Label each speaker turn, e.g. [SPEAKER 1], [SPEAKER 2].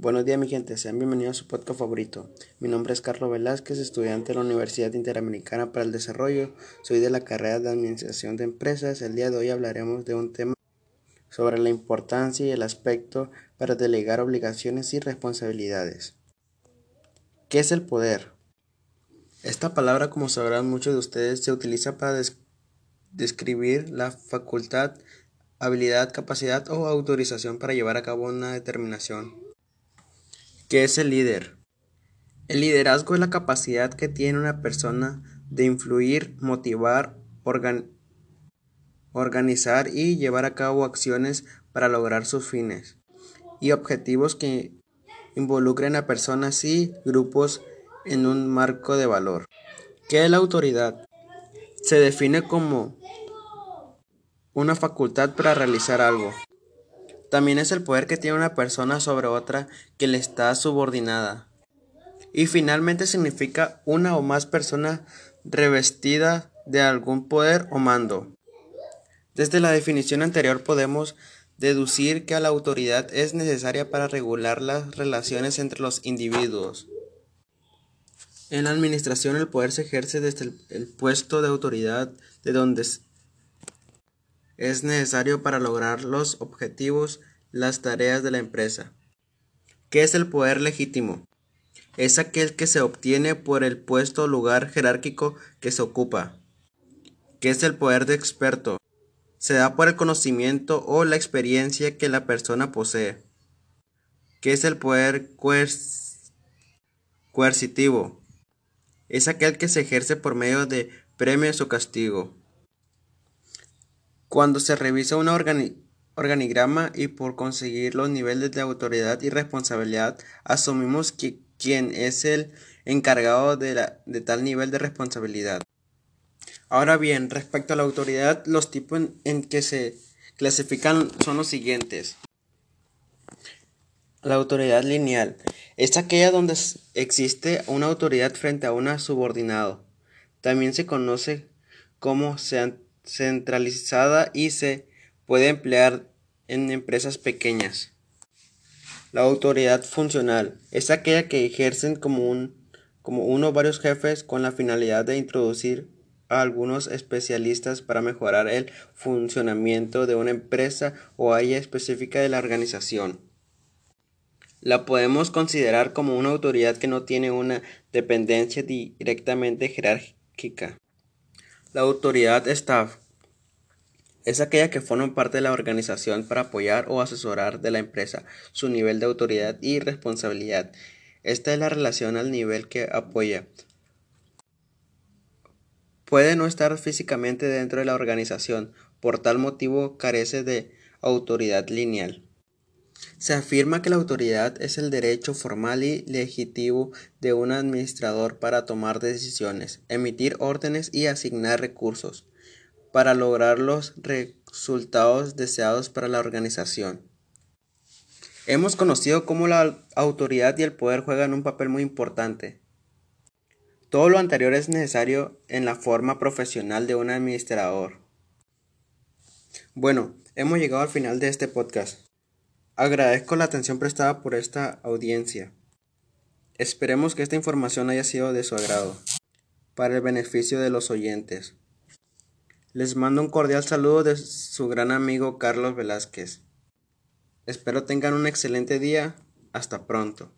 [SPEAKER 1] Buenos días mi gente, sean bienvenidos a su podcast favorito. Mi nombre es Carlos Velázquez, estudiante de la Universidad Interamericana para el Desarrollo. Soy de la carrera de Administración de Empresas. El día de hoy hablaremos de un tema sobre la importancia y el aspecto para delegar obligaciones y responsabilidades. ¿Qué es el poder? Esta palabra, como sabrán muchos de ustedes, se utiliza para describir la facultad, habilidad, capacidad o autorización para llevar a cabo una determinación ¿Qué es el líder? El liderazgo es la capacidad que tiene una persona de influir, motivar, organizar y llevar a cabo acciones para lograr sus fines y objetivos que involucren a personas y grupos en un marco de valor. ¿Qué es la autoridad? Se define como una facultad para realizar algo. También es el poder que tiene una persona sobre otra que le está subordinada. Y finalmente significa una o más personas revestida de algún poder o mando. Desde la definición anterior podemos deducir que la autoridad es necesaria para regular las relaciones entre los individuos. En la administración el poder se ejerce desde el, el puesto de autoridad de donde es necesario para lograr los objetivos, las tareas de la empresa. ¿Qué es el poder legítimo? Es aquel que se obtiene por el puesto o lugar jerárquico que se ocupa. ¿Qué es el poder de experto? Se da por el conocimiento o la experiencia que la persona posee. ¿Qué es el poder coercitivo? Es aquel que se ejerce por medio de premios o castigo. Cuando se revisa un organigrama y por conseguir los niveles de autoridad y responsabilidad, asumimos que quien es el encargado de, de tal nivel de responsabilidad. Ahora bien, respecto a la autoridad, los tipos en, que se clasifican son los siguientes. La autoridad lineal es aquella donde existe una autoridad frente a un subordinado. También se conoce como centralizada y se puede emplear en empresas pequeñas. La autoridad funcional es aquella que ejercen como, un, como uno o varios jefes con la finalidad de introducir a algunos especialistas para mejorar el funcionamiento de una empresa o área específica de la organización. La podemos considerar como una autoridad que no tiene una dependencia directamente jerárquica. La autoridad staff es aquella que forma parte de la organización para apoyar o asesorar de la empresa su nivel de autoridad y responsabilidad. Esta es la relación al nivel que apoya. Puede no estar físicamente dentro de la organización, por tal motivo carece de autoridad lineal. Se afirma que la autoridad es el derecho formal y legítimo de un administrador para tomar decisiones, emitir órdenes y asignar recursos para lograr los resultados deseados para la organización. Hemos conocido cómo la autoridad y el poder juegan un papel muy importante. Todo lo anterior es necesario en la forma profesional de un administrador. Bueno, hemos llegado al final de este podcast. Agradezco la atención prestada por esta audiencia. Esperemos que esta información haya sido de su agrado, para el beneficio de los oyentes. Les mando un cordial saludo de su gran amigo Carlos Velázquez. Espero tengan un excelente día. Hasta pronto.